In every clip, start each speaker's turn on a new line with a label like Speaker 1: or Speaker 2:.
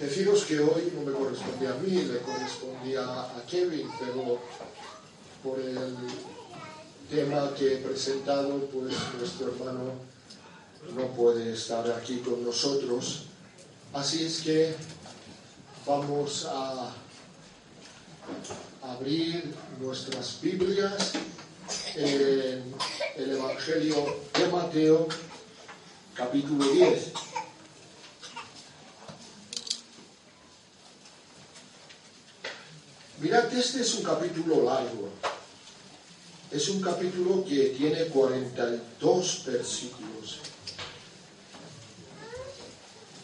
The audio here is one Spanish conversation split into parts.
Speaker 1: Deciros que hoy no me correspondía a mí, le correspondía a Kevin, pero por el tema que he presentado, pues nuestro hermano no puede estar aquí con nosotros. Así es que vamos a abrir nuestras Biblias en el Evangelio de Mateo, capítulo 10. Mirad, este es un capítulo largo. Es un capítulo que tiene 42 versículos.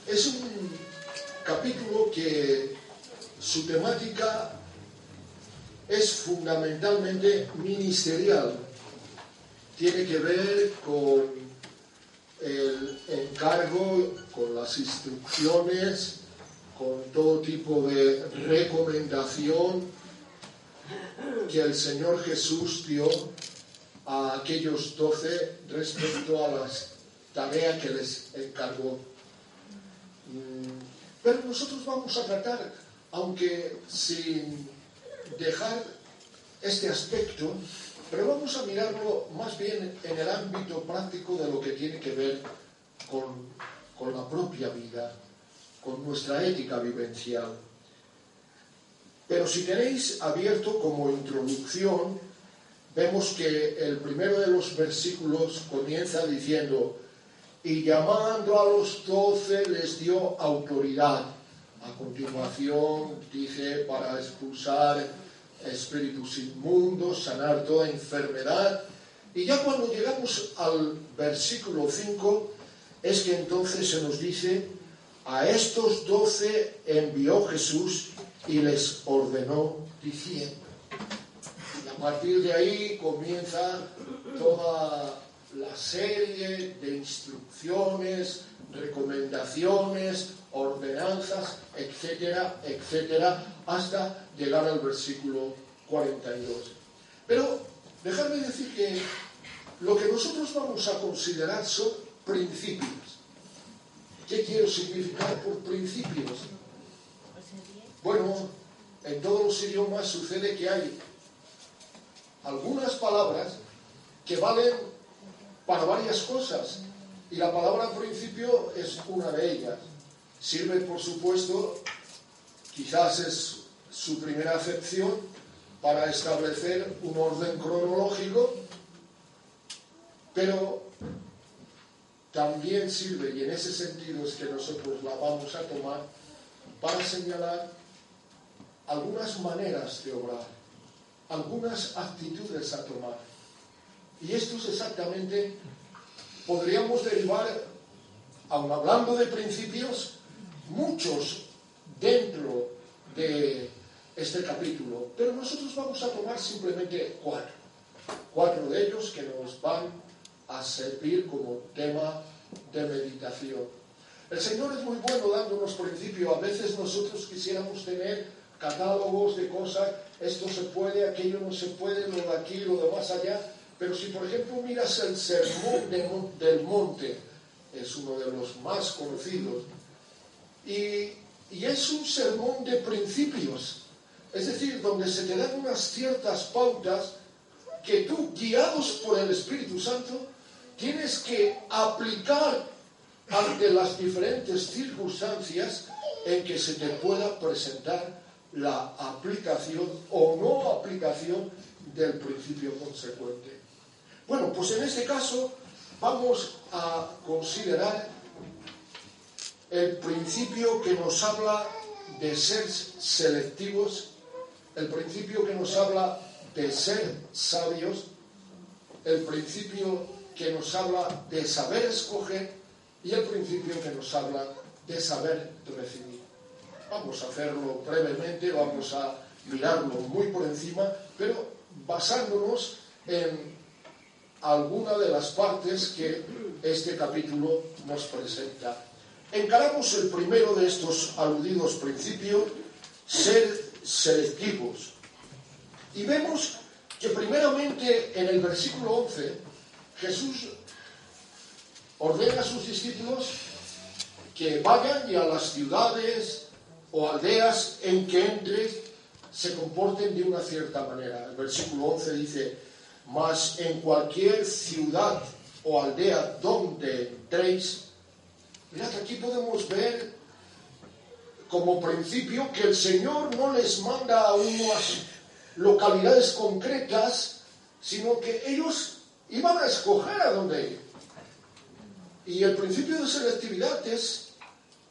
Speaker 1: Es un capítulo que su temática es fundamentalmente ministerial. Tiene que ver con el encargo, con las instrucciones, con todo tipo de recomendación que el Señor Jesús dio a aquellos doce respecto a las tareas que les encargó. Mm, pero nosotros vamos a tratar, aunque sin dejar este aspecto, pero vamos a mirarlo más bien en el ámbito práctico de lo que tiene que ver con, con la propia vida con nuestra ética vivencial. Pero si tenéis abierto como introducción, vemos que el primero de los versículos comienza diciendo, y llamando a los doce les dio autoridad. A continuación dice, para expulsar espíritus inmundos, sanar toda enfermedad. Y ya cuando llegamos al versículo 5, es que entonces se nos dice, a estos doce envió Jesús y les ordenó diciendo. Y a partir de ahí comienza toda la serie de instrucciones, recomendaciones, ordenanzas, etcétera, etcétera, hasta llegar al versículo 42. Pero dejadme decir que lo que nosotros vamos a considerar son principios. ¿Qué quiero significar por principios? Bueno, en todos los idiomas sucede que hay algunas palabras que valen para varias cosas y la palabra principio es una de ellas. Sirve, por supuesto, quizás es su primera acepción para establecer un orden cronológico, pero también sirve, y en ese sentido es que nosotros la vamos a tomar, para señalar algunas maneras de obrar, algunas actitudes a tomar. Y esto es exactamente, podríamos derivar, aun hablando de principios, muchos dentro de este capítulo, pero nosotros vamos a tomar simplemente cuatro, cuatro de ellos que nos van a servir como tema de meditación. El Señor es muy bueno dándonos principios. A veces nosotros quisiéramos tener catálogos de cosas, esto se puede, aquello no se puede, lo de aquí, lo de más allá. Pero si por ejemplo miras el Sermón del Monte, es uno de los más conocidos, y, y es un sermón de principios, es decir, donde se te dan unas ciertas pautas que tú, guiados por el Espíritu Santo, tienes que aplicar ante las diferentes circunstancias en que se te pueda presentar la aplicación o no aplicación del principio consecuente. Bueno, pues en este caso vamos a considerar el principio que nos habla de ser selectivos, el principio que nos habla de ser sabios, el principio que nos habla de saber escoger y el principio que nos habla de saber recibir. Vamos a hacerlo brevemente, vamos a mirarlo muy por encima, pero basándonos en alguna de las partes que este capítulo nos presenta. Encaramos el primero de estos aludidos principios, ser selectivos. Y vemos que primeramente en el versículo 11 Jesús ordena a sus discípulos que vayan y a las ciudades o aldeas en que entre se comporten de una cierta manera. El versículo 11 dice, mas en cualquier ciudad o aldea donde entréis, mirad, aquí podemos ver como principio que el Señor no les manda a unas localidades concretas, sino que ellos iban a escoger a dónde ir. Y el principio de selectividad es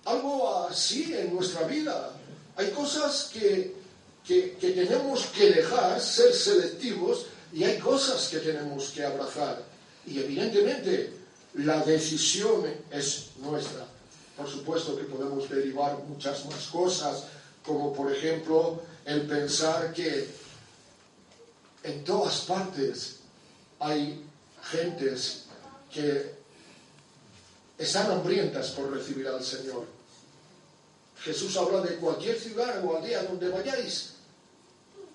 Speaker 1: algo así en nuestra vida. Hay cosas que, que, que tenemos que dejar, ser selectivos, y hay cosas que tenemos que abrazar. Y evidentemente la decisión es nuestra. Por supuesto que podemos derivar muchas más cosas, como por ejemplo el pensar que en todas partes hay gentes que están hambrientas por recibir al Señor. Jesús habla de cualquier ciudad o aldea donde vayáis.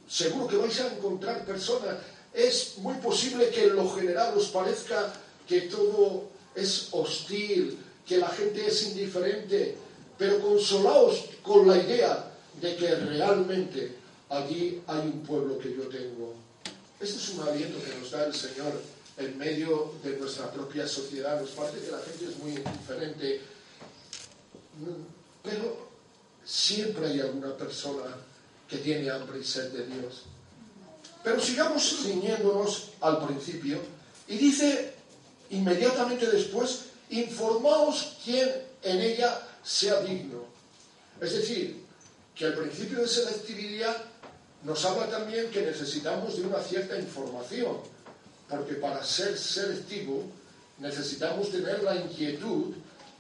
Speaker 1: Seguro que vais a encontrar personas. Es muy posible que en lo general os parezca que todo es hostil, que la gente es indiferente, pero consolaos con la idea de que realmente allí hay un pueblo que yo tengo. Este es un aliento que nos da el Señor en medio de nuestra propia sociedad. Nos parece que la gente es muy indiferente, pero siempre hay alguna persona que tiene hambre y sed de Dios. Pero sigamos ciñéndonos al principio y dice inmediatamente después, informaos quién en ella sea digno. Es decir, que el principio de selectividad nos habla también que necesitamos de una cierta información, porque para ser selectivo necesitamos tener la inquietud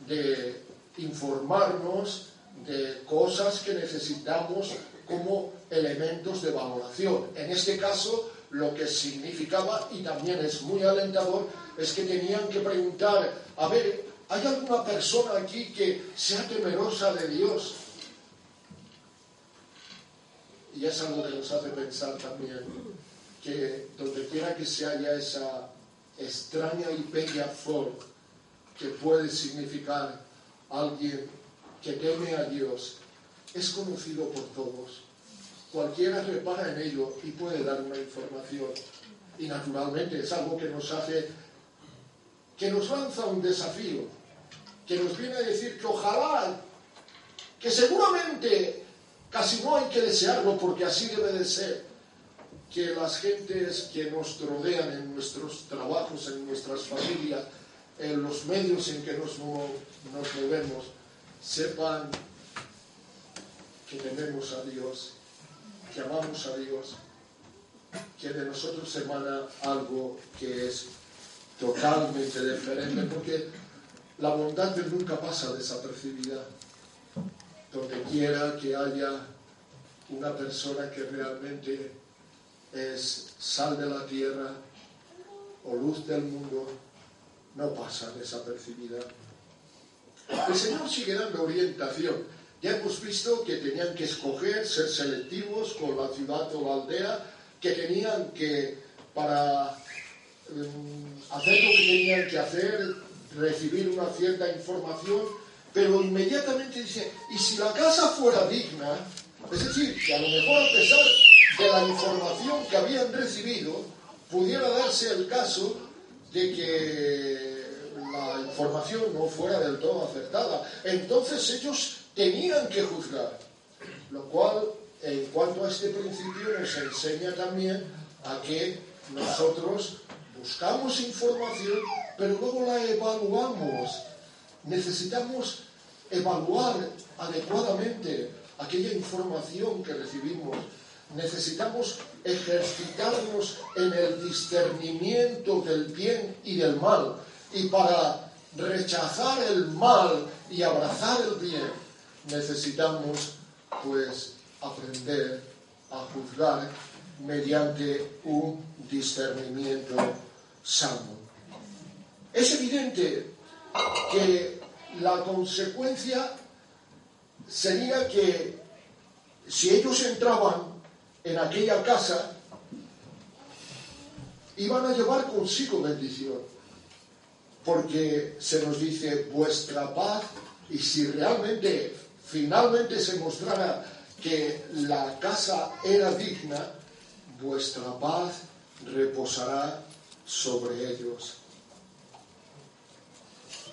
Speaker 1: de informarnos de cosas que necesitamos como elementos de valoración. En este caso, lo que significaba, y también es muy alentador, es que tenían que preguntar, a ver, ¿hay alguna persona aquí que sea temerosa de Dios? Y es algo que nos hace pensar también que donde quiera que se haya esa extraña y bella flor que puede significar alguien que teme a Dios, es conocido por todos. Cualquiera repara en ello y puede dar una información. Y naturalmente es algo que nos hace, que nos lanza un desafío, que nos viene a decir que ojalá, que seguramente casi no hay que desearlo porque así debe de ser, que las gentes que nos rodean en nuestros trabajos, en nuestras familias, en los medios en que nos, movemos, sepan que tememos a Dios, que amamos a Dios, que de nosotros emana algo que es totalmente diferente, porque la bondad nunca pasa desapercibida. Donde quiera que haya una persona que realmente es sal de la tierra o luz del mundo, no pasa desapercibida. El Señor sigue dando orientación. Ya hemos visto que tenían que escoger, ser selectivos con la ciudad o la aldea, que tenían que, para mm, hacer lo que tenían que hacer, recibir una cierta información, pero inmediatamente dice, y si la casa fuera digna, es decir, que a lo mejor a pesar de la información que habían recibido, pudiera darse el caso de que la información no fuera del todo acertada. Entonces ellos tenían que juzgar, lo cual en cuanto a este principio nos enseña también a que nosotros buscamos información, pero luego la evaluamos. Necesitamos evaluar adecuadamente aquella información que recibimos. Necesitamos ejercitarnos en el discernimiento del bien y del mal. Y para rechazar el mal y abrazar el bien, necesitamos pues aprender a juzgar mediante un discernimiento sano. Es evidente que la consecuencia sería que si ellos entraban en aquella casa, iban a llevar consigo bendición, porque se nos dice vuestra paz, y si realmente finalmente se mostrara que la casa era digna, vuestra paz reposará sobre ellos.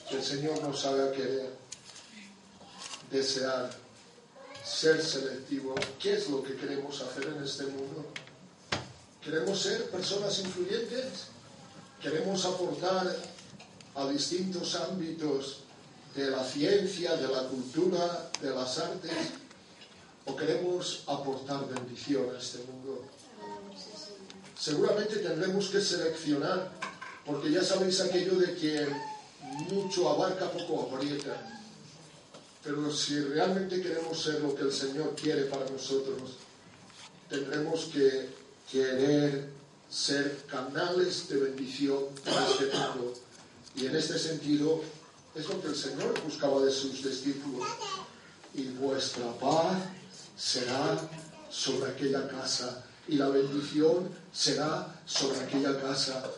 Speaker 1: Que el Señor nos haga querer, desear, ser selectivo. ¿Qué es lo que queremos hacer en este mundo? ¿Queremos ser personas influyentes? ¿Queremos aportar a distintos ámbitos de la ciencia, de la cultura, de las artes? ¿O queremos aportar bendición a este mundo? Seguramente tendremos que seleccionar, porque ya sabéis aquello de que mucho abarca, poco aprieta. Pero si realmente queremos ser lo que el Señor quiere para nosotros, tendremos que querer ser canales de bendición para este mundo. Y en este sentido es lo que el Señor buscaba de sus discípulos. Y vuestra paz será sobre aquella casa y la bendición será sobre aquella casa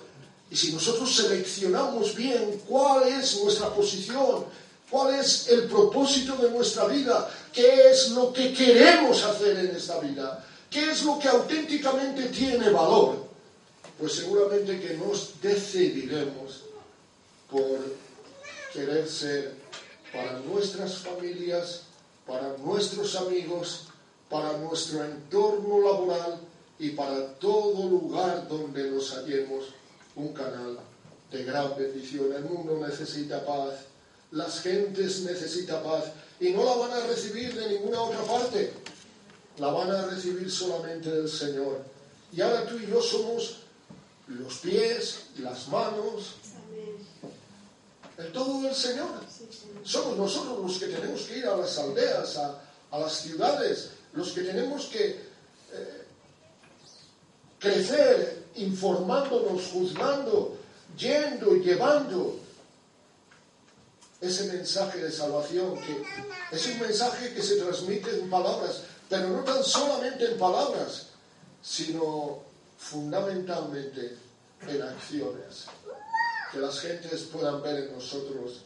Speaker 1: y si nosotros seleccionamos bien cuál es nuestra posición, cuál es el propósito de nuestra vida, qué es lo que queremos hacer en esta vida, qué es lo que auténticamente tiene valor, pues seguramente que nos decidiremos por querer ser para nuestras familias, para nuestros amigos, para nuestro entorno laboral y para todo lugar donde nos hallemos un canal de gran bendición. El mundo necesita paz, las gentes necesitan paz y no la van a recibir de ninguna otra parte, la van a recibir solamente del Señor. Y ahora tú y yo somos los pies, las manos, el todo del Señor. Somos nosotros los que tenemos que ir a las aldeas, a, las ciudades, los que tenemos que eh, crecer informándonos, juzgando, yendo y llevando ese mensaje de salvación, que es un mensaje que se transmite en palabras, pero no tan solamente en palabras, sino fundamentalmente en acciones. Que las gentes puedan ver en nosotros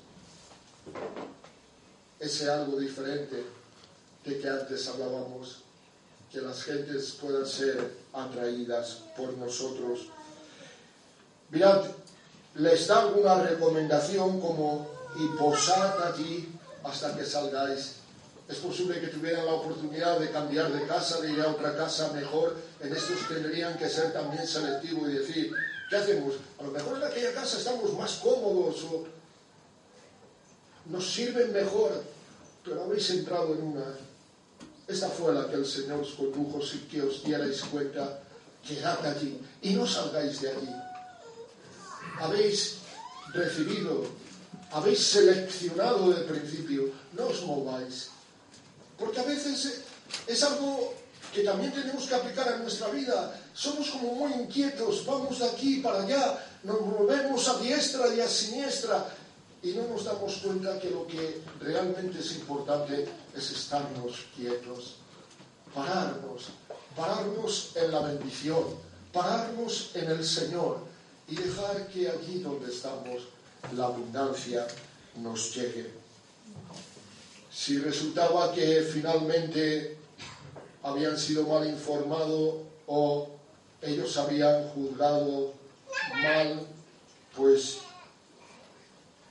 Speaker 1: ese algo diferente de que antes hablábamos que las gentes puedan ser atraídas por nosotros. Mirad, les da alguna recomendación como y posad allí hasta que salgáis. Es posible que tuvieran la oportunidad de cambiar de casa, de ir a otra casa mejor. En estos tendrían que ser también selectivos y decir, ¿qué hacemos? A lo mejor en aquella casa estamos más cómodos o nos sirven mejor, pero habéis entrado en una esta fue la que el Señor os condujo sin que os dierais cuenta, quedad allí y no salgáis de allí. Habéis recibido, habéis seleccionado del principio, no os mováis. Porque a veces es algo que también tenemos que aplicar a nuestra vida. Somos como muy inquietos, vamos de aquí para allá, nos movemos a diestra y a siniestra y no nos damos cuenta que lo que realmente es importante es estarnos quietos, pararnos, pararnos en la bendición, pararnos en el Señor y dejar que allí donde estamos la abundancia nos llegue. Si resultaba que finalmente habían sido mal informados o ellos habían juzgado mal, pues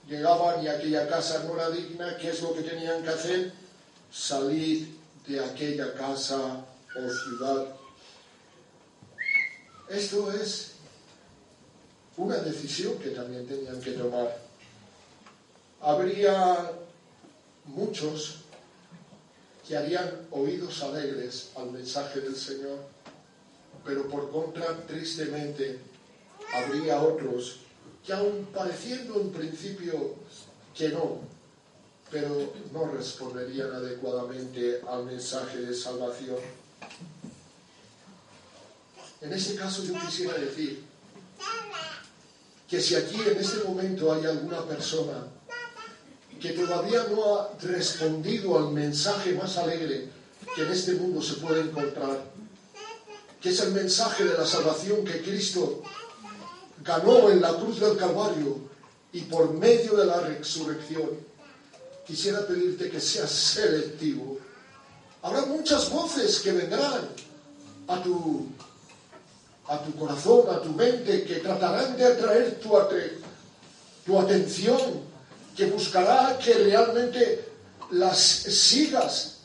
Speaker 1: llegaban y aquella casa no era digna, ¿qué es lo que tenían que hacer? Salir de aquella casa o ciudad. Esto es una decisión que también tenían que tomar. Habría muchos que harían oídos alegres al mensaje del Señor, pero por contra, tristemente, habría otros que aun pareciendo en principio que no, pero no responderían adecuadamente al mensaje de salvación. En este caso yo quisiera decir que si aquí en este momento hay alguna persona que todavía no ha respondido al mensaje más alegre que en este mundo se puede encontrar, que es el mensaje de la salvación que Cristo ganó en la cruz del Calvario y por medio de la resurrección, quisiera pedirte que seas selectivo. Habrá muchas voces que vendrán a tu, a tu corazón, a tu mente, que tratarán de atraer tu, tu atención que buscará que realmente las sigas,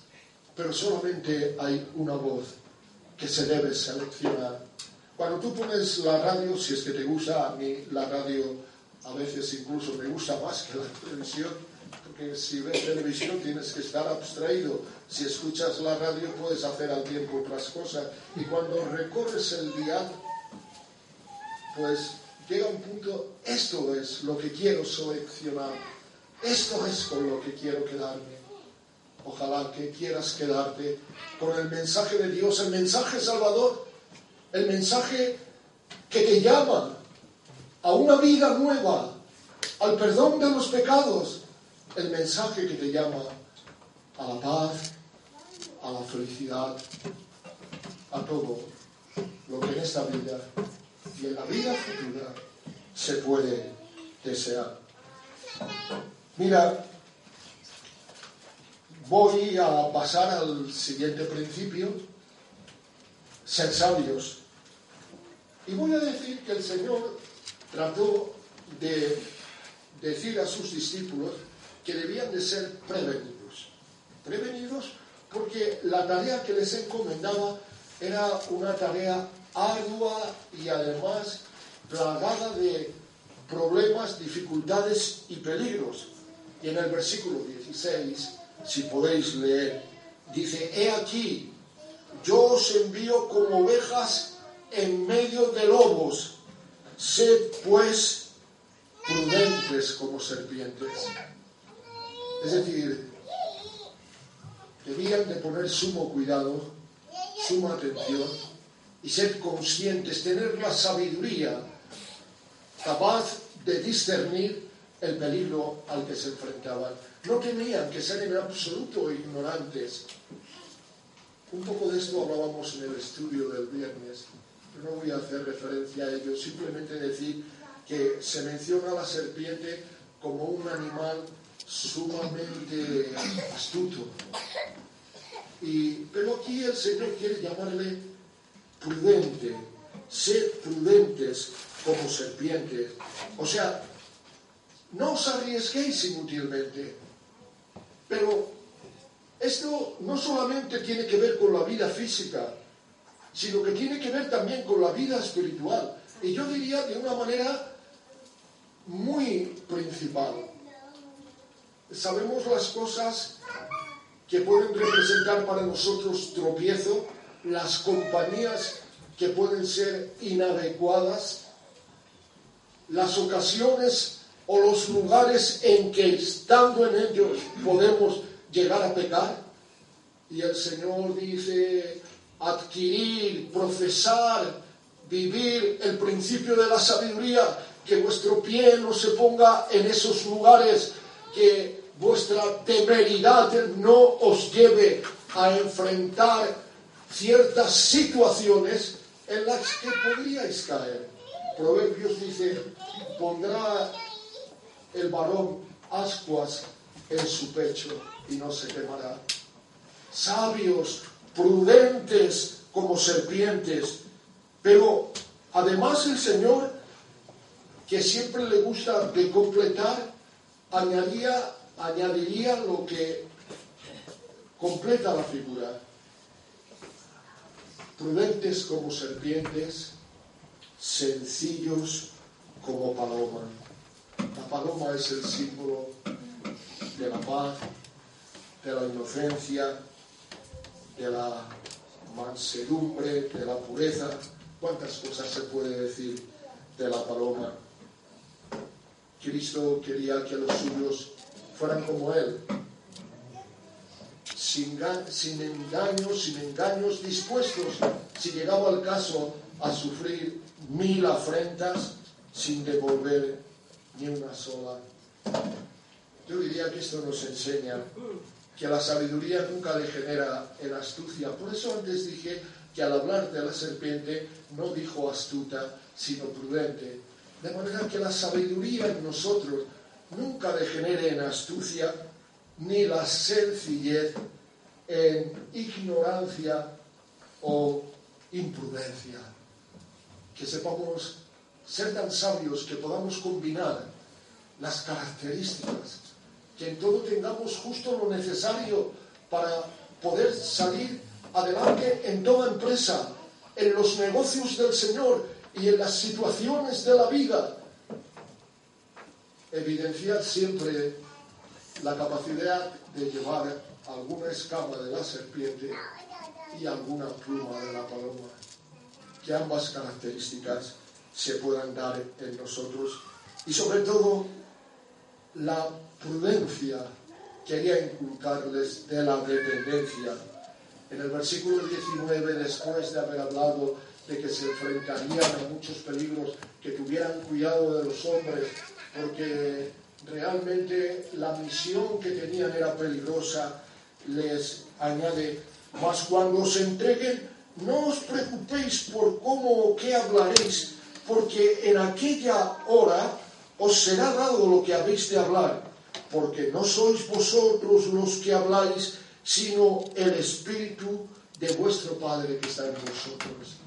Speaker 1: pero solamente hay una voz que se debe seleccionar. Cuando tú pones la radio, si es que te gusta, a mí la radio a veces incluso me gusta más que la televisión, porque si ves televisión tienes que estar abstraído. Si escuchas la radio puedes hacer al tiempo otras cosas. Y cuando recorres el día, pues llega un punto, esto es lo que quiero seleccionar esto es con lo que quiero quedarme. Ojalá que quieras quedarte con el mensaje de Dios, el mensaje salvador, el mensaje que te llama a una vida nueva, al perdón de los pecados, el mensaje que te llama a la paz, a la felicidad, a todo lo que en esta vida y en la vida futura se puede desear. Mira, voy a pasar al siguiente principio, ser sabios. Y voy a decir que el Señor trató de decir a sus discípulos que debían de ser prevenidos. Prevenidos porque la tarea que les encomendaba era una tarea ardua y además plagada de problemas, dificultades y peligros. Y en el versículo 16, si podéis leer, dice, he aquí, yo os envío como ovejas en medio de lobos, sed pues prudentes como serpientes. Es decir, debían de poner sumo cuidado, suma atención y ser conscientes, tener la sabiduría capaz de discernir el peligro al que se enfrentaban. No tenían que ser en absoluto ignorantes. Un poco de esto hablábamos en el estudio del viernes. Yo no voy a hacer referencia a ello, simplemente decir que se menciona a la serpiente como un animal sumamente astuto. Y, pero aquí el Señor quiere llamarle prudente, ser prudentes como serpientes. O sea, no os arriesguéis inútilmente. Pero esto no solamente tiene que ver con la vida física, sino que tiene que ver también con la vida espiritual. Y yo diría de una manera muy principal. Sabemos las cosas que pueden representar para nosotros tropiezo, las compañías que pueden ser inadecuadas, las ocasiones o los lugares en que estando en ellos podemos llegar a pecar. Y el Señor dice, adquirir, profesar, vivir el principio de la sabiduría, que vuestro pie no se ponga en esos lugares, que vuestra temeridad no os lleve a enfrentar ciertas situaciones en las que podríais caer. Proverbios dice, pondrá el varón ascuas en su pecho y no se quemará. Sabios, prudentes como serpientes, pero además el Señor, que siempre le gusta de completar, añadía, añadiría lo que completa la figura. Prudentes como serpientes, sencillos como paloma. La paloma es el símbolo de la paz, de la inocencia, de la mansedumbre, de la pureza. ¿Cuántas cosas se puede decir de la paloma? Cristo quería que los suyos fueran como Él, sin, sin engaños, sin engaños dispuestos, si llegaba el caso a sufrir mil afrentas sin devolver ni una sola. Yo diría que esto nos enseña que la sabiduría nunca degenera en astucia. Por eso antes dije que al hablar de la serpiente no dijo astuta, sino prudente. De manera que la sabiduría en nosotros nunca degenere en astucia, ni la sencillez en ignorancia o imprudencia. Que sepamos ser tan sabios que podamos combinar las características, que en todo tengamos justo lo necesario para poder salir adelante en toda empresa, en los negocios del Señor y en las situaciones de la vida. Evidenciar siempre la capacidad de llevar alguna escama de la serpiente y alguna pluma de la paloma. Que ambas características se puedan dar en nosotros y sobre todo la prudencia quería inculcarles de la dependencia. En el versículo 19, después de haber hablado de que se enfrentarían a muchos peligros, que tuvieran cuidado de los hombres, porque realmente la misión que tenían era peligrosa, les añade, mas cuando os entreguen, no os preocupéis por cómo o qué hablaréis, porque en aquella hora os será dado lo que habéis de hablar, porque no sois vosotros los que habláis, sino el Espíritu de vuestro Padre que está en vosotros.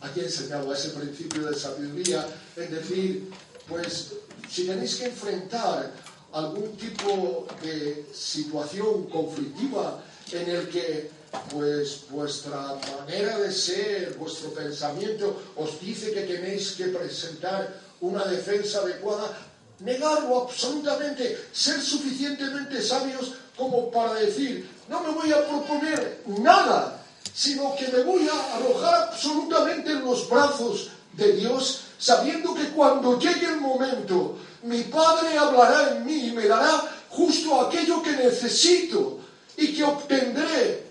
Speaker 1: Aquí enseñaba ese principio de sabiduría, en decir, pues si tenéis que enfrentar algún tipo de situación conflictiva en el que pues vuestra manera de ser, vuestro pensamiento os dice que tenéis que presentar una defensa adecuada, negarlo absolutamente, ser suficientemente sabios como para decir, no me voy a proponer nada, sino que me voy a arrojar absolutamente en los brazos de Dios, sabiendo que cuando llegue el momento, mi Padre hablará en mí y me dará justo aquello que necesito y que obtendré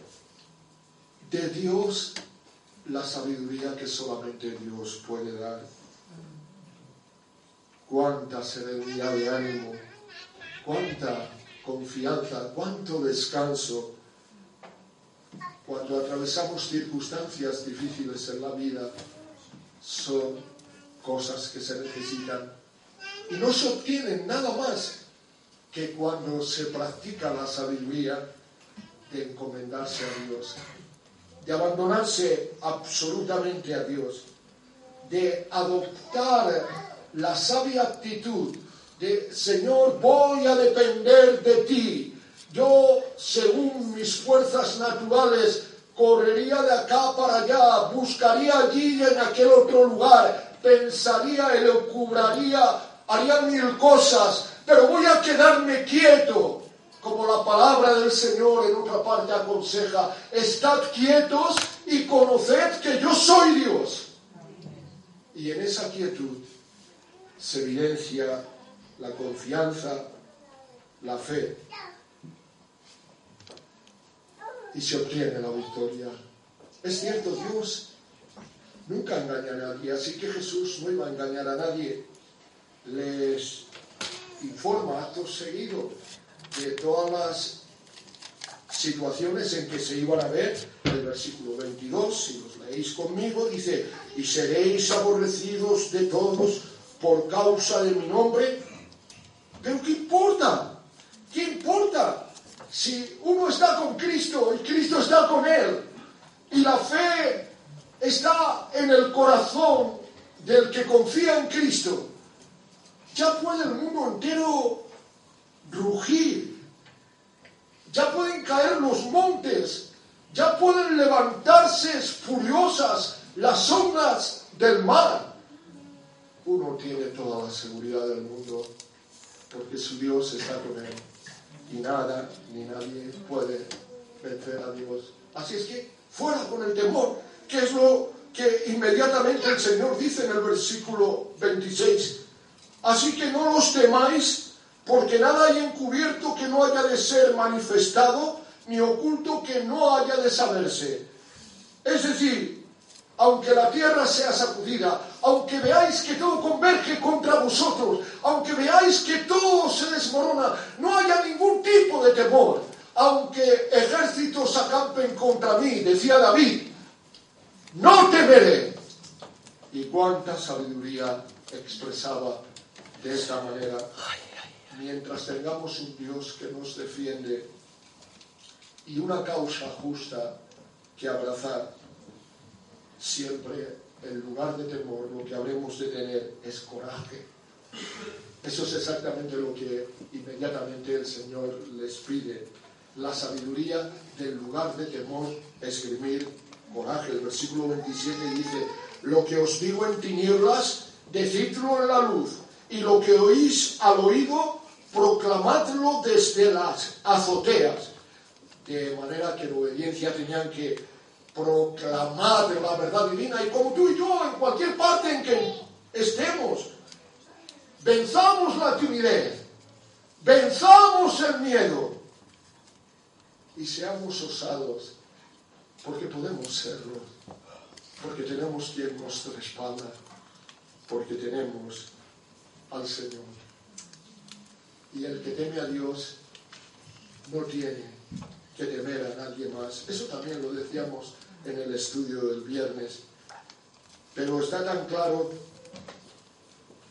Speaker 1: de Dios la sabiduría que solamente Dios puede dar. Cuánta serenidad de ánimo, cuánta confianza, cuánto descanso cuando atravesamos circunstancias difíciles en la vida, son cosas que se necesitan y no se obtienen nada más que cuando se practica la sabiduría de encomendarse a Dios de abandonarse absolutamente a Dios, de adoptar la sabia actitud de, Señor, voy a depender de ti. Yo, según mis fuerzas naturales, correría de acá para allá, buscaría allí y en aquel otro lugar, pensaría, elucubraría, haría mil cosas, pero voy a quedarme quieto como la palabra del Señor en otra parte aconseja, estad quietos y conoced que yo soy Dios. Y en esa quietud se evidencia la confianza, la fe, y se obtiene la victoria. Es cierto, Dios nunca engaña a nadie, así que Jesús no iba a engañar a nadie. Les informa acto seguido de todas las situaciones en que se iban a ver, el versículo 22, si los leéis conmigo, dice, y seréis aborrecidos de todos por causa de mi nombre. Pero ¿qué importa? ¿Qué importa? Si uno está con Cristo y Cristo está con él, y la fe está en el corazón del que confía en Cristo, ya puede el mundo entero rugir. Ya pueden caer los montes, ya pueden levantarse furiosas las ondas del mar. Uno tiene toda la seguridad del mundo porque su Dios está con él y nada ni nadie puede vencer a Dios. Así es que fuera con el temor, que es lo que inmediatamente el Señor dice en el versículo 26. Así que no los temáis porque nada hay encubierto que no haya de ser manifestado, ni oculto que no haya de saberse. Es decir, aunque la tierra sea sacudida, aunque veáis que todo converge contra vosotros, aunque veáis que todo se desmorona, no haya ningún tipo de temor, aunque ejércitos acampen contra mí, decía David, no temeré. Y cuánta sabiduría expresaba de esta manera. Mientras tengamos un Dios que nos defiende y una causa justa que abrazar, siempre en lugar de temor lo que habremos de tener es coraje. Eso es exactamente lo que inmediatamente el Señor les pide. La sabiduría del lugar de temor, escribir coraje. El versículo 27 dice, lo que os digo en tinieblas, decidlo en la luz, y lo que oís al oído, proclamadlo desde las azoteas. De manera que en obediencia tenían que proclamar la verdad divina y como tú y yo en cualquier parte en que estemos, venzamos la timidez, venzamos el miedo y seamos osados porque podemos serlo, porque tenemos quien nos respalda, porque tenemos al Señor. Y el que teme a Dios no tiene que temer a nadie más. Eso también lo decíamos en el estudio del viernes. Pero está tan claro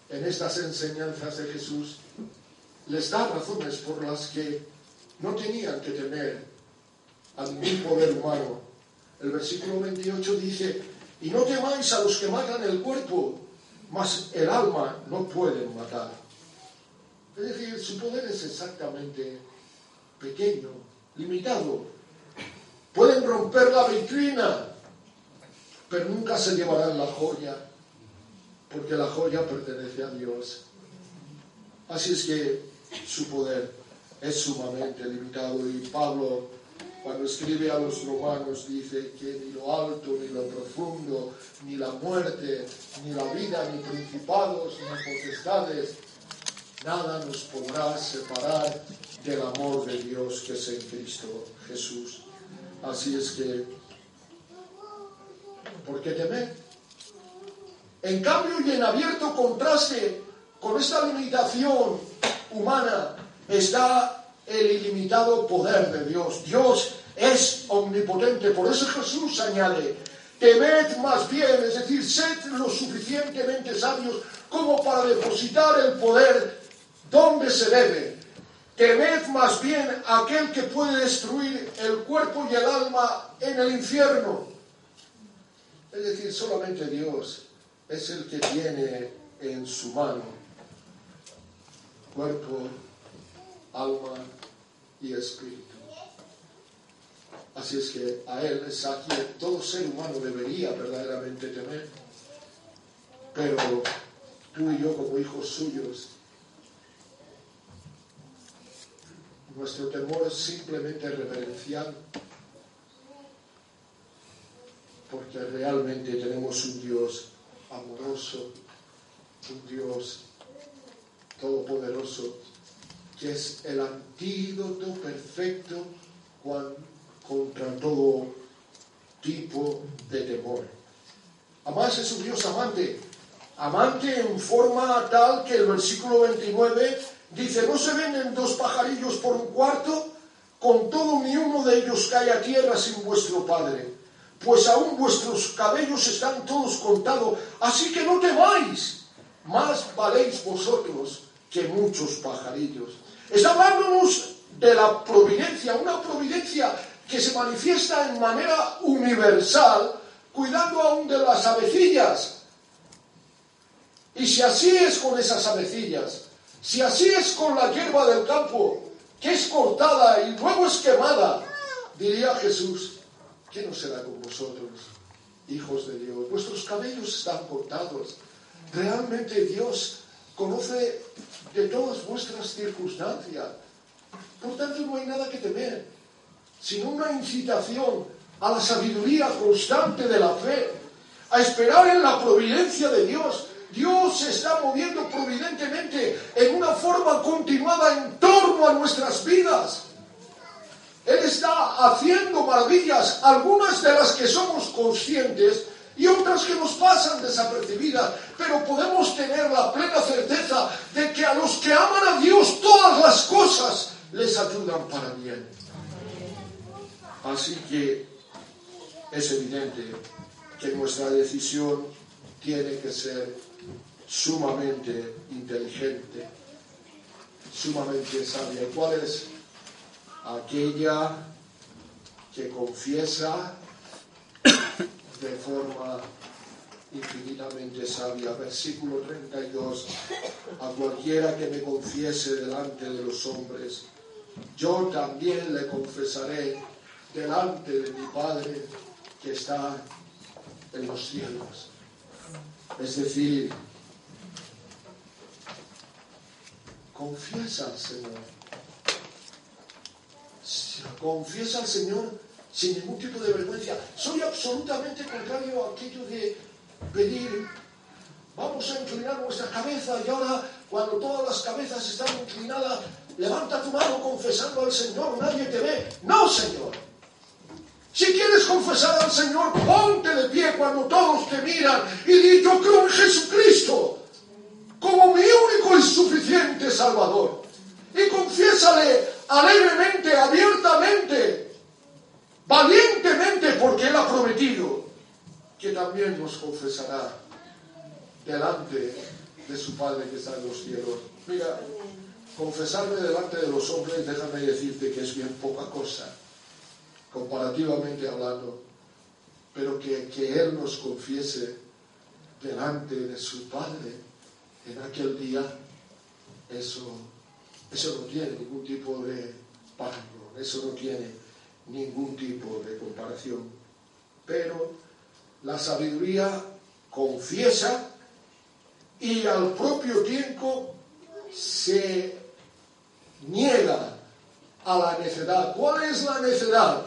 Speaker 1: en estas enseñanzas de Jesús, les da razones por las que no tenían que temer a ningún poder humano. El versículo 28 dice, y no temáis a los que matan el cuerpo, mas el alma no pueden matar. Es decir, su poder es exactamente pequeño, limitado, Romper la vitrina, pero nunca se llevarán la joya, porque la joya pertenece a Dios. Así es que su poder es sumamente limitado y Pablo cuando escribe a los romanos dice que ni lo alto, ni lo profundo, ni la muerte, ni la vida, ni principados, ni potestades, nada nos podrá separar del amor de Dios que es en Cristo Jesús. Así es que, ¿por qué temer? En cambio y en abierto contraste con esta limitación humana está el ilimitado poder de Dios. Dios es omnipotente. Por eso Jesús añade, temed más bien, es decir, sed lo suficientemente sabios como para depositar el poder donde se debe, Temed más bien aquel que puede destruir el cuerpo y el alma en el infierno. Es decir, solamente Dios es el que tiene en su mano cuerpo, alma y espíritu. Así es que a Él es a quien todo ser humano debería verdaderamente temer. Pero tú y yo como hijos suyos Nuestro temor es simplemente reverencial porque realmente tenemos un Dios amoroso, un Dios todopoderoso, que es el antídoto perfecto contra todo tipo de temor. Además es un Dios amante, amante en forma tal que el versículo 29 Dice, ¿no se venden dos pajarillos por un cuarto? Con todo ni uno de ellos cae a tierra sin vuestro Padre. Pues aún vuestros cabellos están todos contados, así que no temáis. Más valéis vosotros que muchos pajarillos. Está hablándonos de la providencia, una providencia que se manifiesta en manera universal, cuidando aún de las avecillas. Y si así es con esas avecillas, si así es con la hierba del campo, que es cortada y luego es quemada, diría Jesús, ¿qué no será con vosotros, hijos de Dios? Vuestros cabellos están cortados. Realmente Dios conoce de todas vuestras circunstancias. Por tanto, no hay nada que temer, sino una incitación a la sabiduría constante de la fe, a esperar en la providencia de Dios, Dios se está moviendo providentemente en una forma continuada en torno a nuestras vidas. Él está haciendo maravillas, algunas de las que somos conscientes y otras que nos pasan desapercibidas, pero podemos tener la plena certeza de que a los que aman a Dios todas las cosas les ayudan para bien. Así que es evidente que nuestra decisión tiene que ser sumamente inteligente, sumamente sabia. ¿Cuál es aquella que confiesa de forma infinitamente sabia. Versículo 32. A cualquiera que me confiese delante de los hombres, yo también le confesaré delante de mi Padre que está en los cielos. Es decir, confiesa al Señor. Confiesa al Señor sin ningún tipo de vergüenza. Soy absolutamente contrario a aquello de pedir, vamos a inclinar nuestra cabeza y ahora cuando todas las cabezas están inclinadas, levanta tu mano confesando al Señor, nadie te ve. No, Señor. Si quieres confesar al Señor, ponte de pie cuando todos te miran y di, yo creo en Jesucristo como mi suficiente Salvador. Y confiésale alegremente, abiertamente, valientemente porque Él ha prometido que también nos confesará delante de su Padre que está en los cielos. Mira, confesarme delante de los hombres, déjame decirte que es bien poca cosa, comparativamente hablando, pero que, que Él nos confiese delante de su Padre en aquel día, eso, eso no tiene ningún tipo de pago, eso no tiene ningún tipo de comparación. Pero la sabiduría confiesa y al propio tiempo se niega a la necedad. ¿Cuál es la necedad?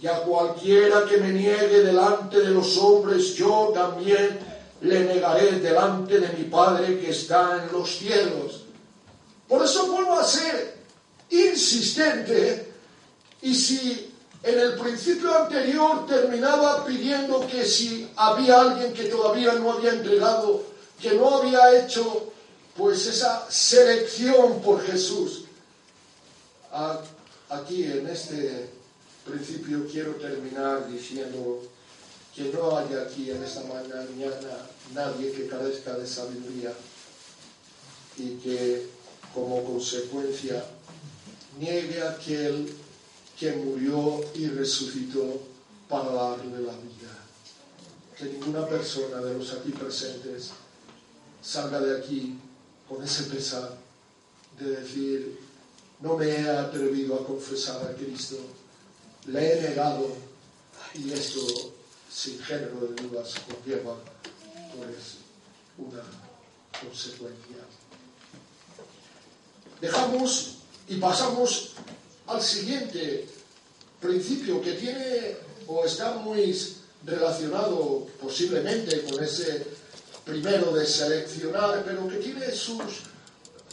Speaker 1: Y a cualquiera que me niegue delante de los hombres, yo también le negaré delante de mi Padre que está en los cielos. Por eso vuelvo a ser insistente y si en el principio anterior terminaba pidiendo que si había alguien que todavía no había entregado, que no había hecho pues esa selección por Jesús, aquí en este principio quiero terminar diciendo que no haya aquí en esta mañana nadie que carezca de sabiduría y que como consecuencia niegue aquel que murió y resucitó para darle la vida. Que ninguna persona de los aquí presentes salga de aquí con ese pesar de decir, no me he atrevido a confesar a Cristo, le he negado y esto sin género de dudas conlleva pues una consecuencia. Dejamos y pasamos al siguiente principio que tiene o está muy relacionado posiblemente con ese primero de seleccionar, pero que tiene sus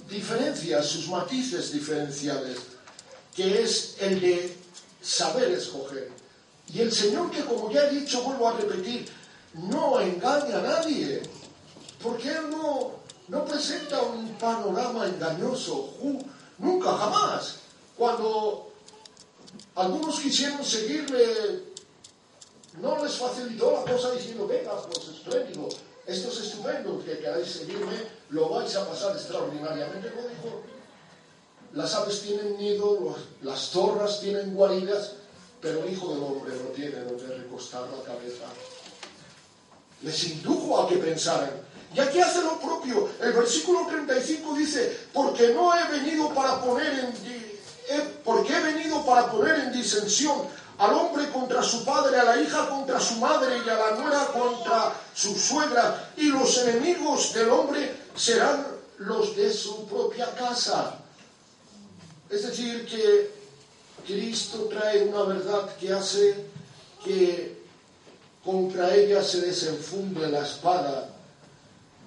Speaker 1: diferencias, sus matices diferenciales, que es el de saber escoger. Y el Señor que, como ya he dicho, vuelvo a repetir, no engaña a nadie, porque Él no, no presenta un panorama engañoso, nunca, jamás. Cuando algunos quisieron seguirle, no les facilitó la cosa diciendo, venga, pues espléndido, esto es estupendo, que queráis seguirme, lo vais a pasar extraordinariamente. Como dijo, las aves tienen nido, las zorras tienen guaridas, pero Hijo del Hombre no tiene donde recostar la cabeza. Les indujo a que pensaran. Y aquí hace lo propio. El versículo 35 dice, porque no he venido para poner en porque he venido para poner en disensión al hombre contra su padre, a la hija contra su madre y a la nuera contra su suegra, y los enemigos del hombre serán los de su propia casa. Es decir, que Cristo trae una verdad que hace que contra ella se desenfunde la espada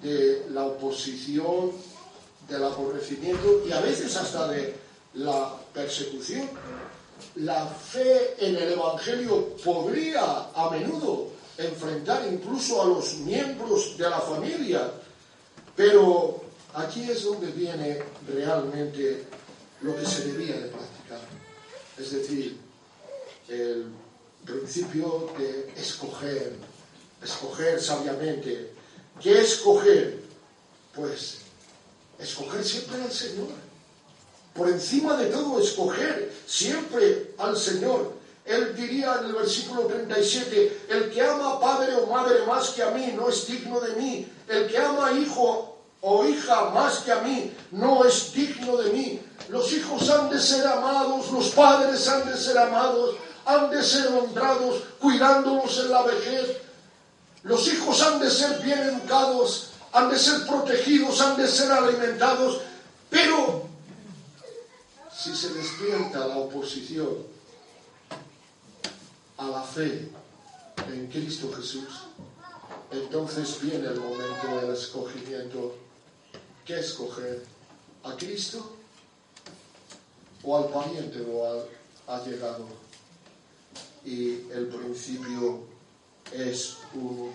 Speaker 1: de la oposición, del aborrecimiento y a veces hasta de la persecución. la fe en el Evangelio podría a menudo enfrentar incluso a los miembros de la familia, pero aquí es donde viene realmente lo que se debía de practicar, es decir, el principio de escoger, escoger sabiamente. ¿Qué escoger? Pues escoger siempre al Señor por encima de todo, escoger siempre al Señor. Él diría en el versículo 37, el que ama padre o madre más que a mí no es digno de mí. El que ama hijo o hija más que a mí no es digno de mí. Los hijos han de ser amados, los padres han de ser amados, han de ser honrados, cuidándolos en la vejez. Los hijos han de ser bien educados, han de ser protegidos, han de ser alimentados, pero si se despierta la oposición a la fe en Cristo Jesús, entonces viene el momento del escogimiento. ¿Qué escoger? ¿A Cristo o al pariente o al allegado? Y el principio es un,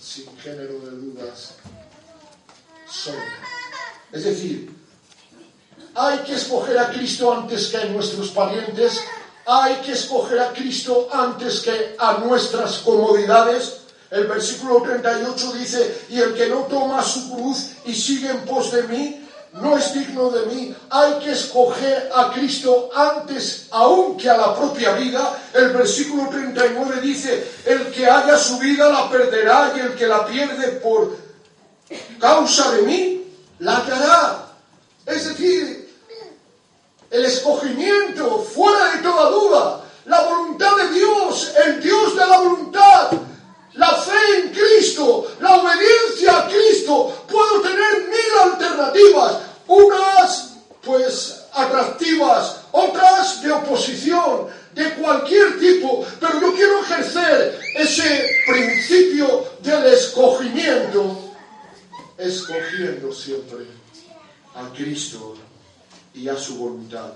Speaker 1: sin género de dudas, solo. Es decir, hay que escoger a Cristo antes que a nuestros parientes. Hay que escoger a Cristo antes que a nuestras comodidades. El versículo 38 dice, y el que no toma su cruz y sigue en pos de mí, no es digno de mí. Hay que escoger a Cristo antes aún que a la propia vida. El versículo 39 dice, el que haya su vida la perderá y el que la pierde por causa de mí, la hallará. Es decir, el escogimiento, fuera de toda duda, la voluntad de Dios, el Dios de la voluntad, la fe en Cristo, la obediencia a Cristo. Puedo tener mil alternativas, unas pues atractivas, otras de oposición, de cualquier tipo, pero yo quiero ejercer ese principio del escogimiento, escogiendo siempre a Cristo y a su voluntad.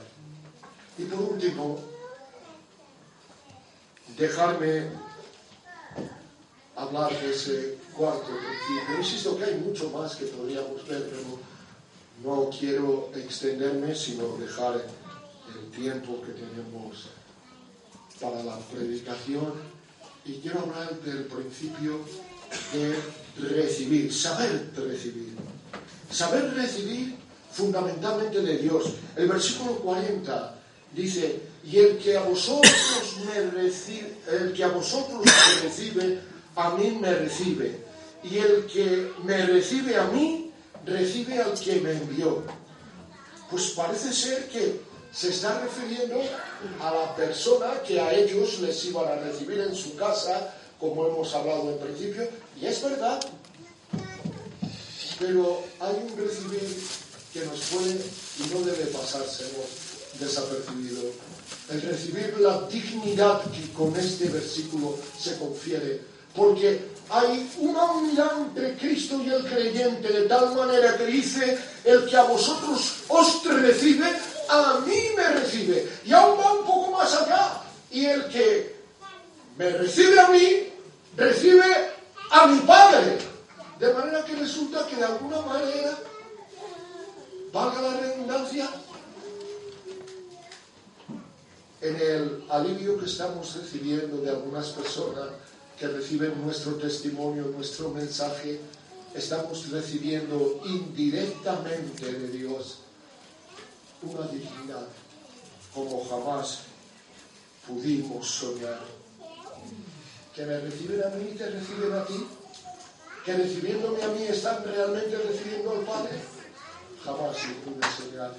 Speaker 1: Y por último, dejarme hablar de ese cuarto principio. Insisto que hay mucho más que podríamos ver, pero no quiero extenderme, sino dejar el tiempo que tenemos para la predicación. Y quiero hablar del principio de recibir, saber recibir. Saber recibir fundamentalmente de Dios. El versículo 40 dice, y el que a vosotros me recibe, el que a vosotros me recibe, a mí me recibe. Y el que me recibe a mí, recibe al que me envió. Pues parece ser que se está refiriendo a la persona que a ellos les iban a recibir en su casa, como hemos hablado en principio, y es verdad. Pero hay un recibir que nos puede y no debe pasárselo desapercibido. El recibir la dignidad que con este versículo se confiere. Porque hay una unidad entre Cristo y el creyente de tal manera que dice, el que a vosotros os recibe, a mí me recibe. Y aún va un poco más allá. Y el que me recibe a mí, recibe a mi Padre. De manera que resulta que de alguna manera valga la redundancia, en el alivio que estamos recibiendo de algunas personas que reciben nuestro testimonio, nuestro mensaje, estamos recibiendo indirectamente de Dios una dignidad como jamás pudimos soñar. Que me reciben a mí y te reciben a ti. Que recibiéndome a mí están realmente recibiendo al Padre jamás se pude enseñar,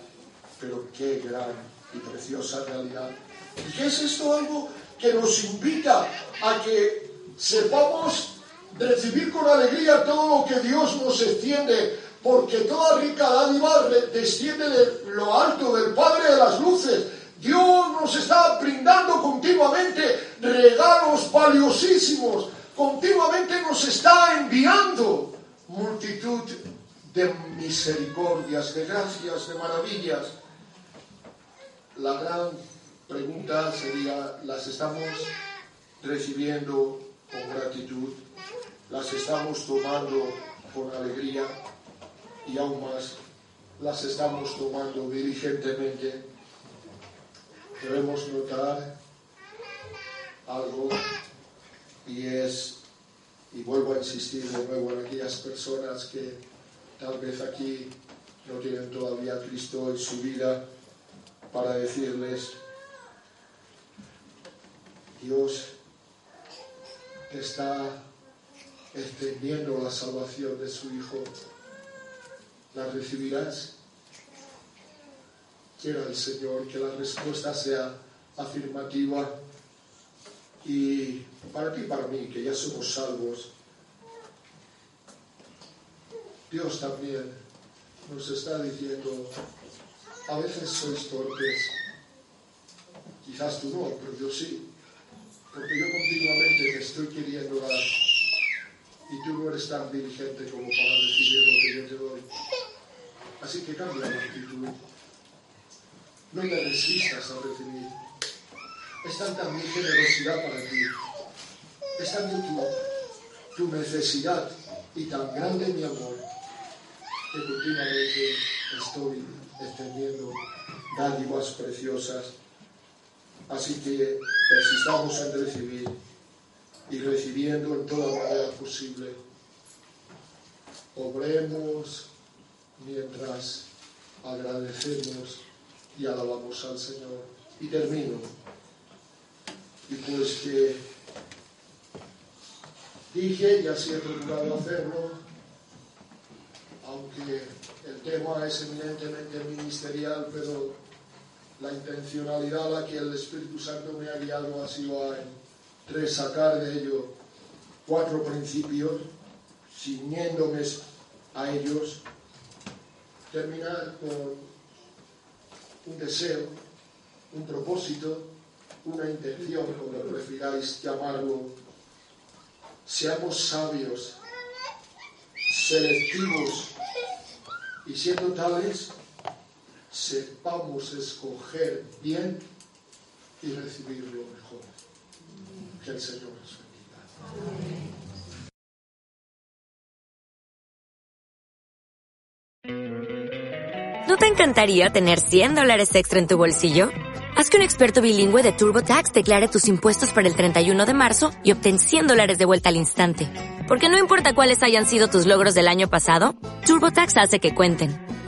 Speaker 1: pero qué gran y preciosa realidad. ¿Y qué es esto? Algo que nos invita a que sepamos recibir con alegría todo lo que Dios nos extiende, porque toda rica dádiva desciende de lo alto del Padre de las Luces. Dios nos está brindando continuamente regalos valiosísimos, continuamente nos está enviando multitud de misericordias, de gracias, de maravillas. la gran pregunta sería, ¿las estamos recibiendo con gratitud? ¿Las estamos tomando con alegría? Y aún más, ¿las estamos tomando diligentemente? Debemos notar algo y es, y vuelvo a insistir de nuevo en aquellas personas que tal vez aquí no tienen todavía a Cristo en su vida, para decirles, Dios está extendiendo la salvación de su Hijo. ¿La recibirás? Quiera el Señor que la respuesta sea afirmativa y para ti y para mí, que ya somos salvos, Dios también nos está diciendo, a veces sois torpes, quizás tú no, pero yo sí, porque yo continuamente te estoy queriendo dar y tú no eres tan diligente como para recibir lo que yo te doy. Así que cambia la actitud. No te resistas a recibir. Es tanta mi generosidad para ti. Es tanta tu, tu necesidad y tan grande mi amor que continuamente estoy extendiendo dádivas preciosas. Así que persistamos en recibir y recibiendo en toda manera posible. Obremos mientras agradecemos y alabamos al Señor. Y termino. Y pues que dije, y así he procurado hacerlo, aunque el tema es eminentemente ministerial, pero la intencionalidad a la que el Espíritu Santo me ha guiado ha sido a resacar de ello cuatro principios, ciñéndome a ellos, terminar con un deseo, un propósito, una intención, como prefiráis llamarlo. Seamos sabios, selectivos y siendo tales, sepamos escoger bien y recibir lo mejor. Que el Señor nos bendiga.
Speaker 2: ¿No te encantaría tener 100 dólares extra en tu bolsillo? Haz que un experto bilingüe de TurboTax declare tus impuestos para el 31 de marzo y obtén 100 dólares de vuelta al instante. Porque no importa cuáles hayan sido tus logros del año pasado, TurboTax hace que cuenten.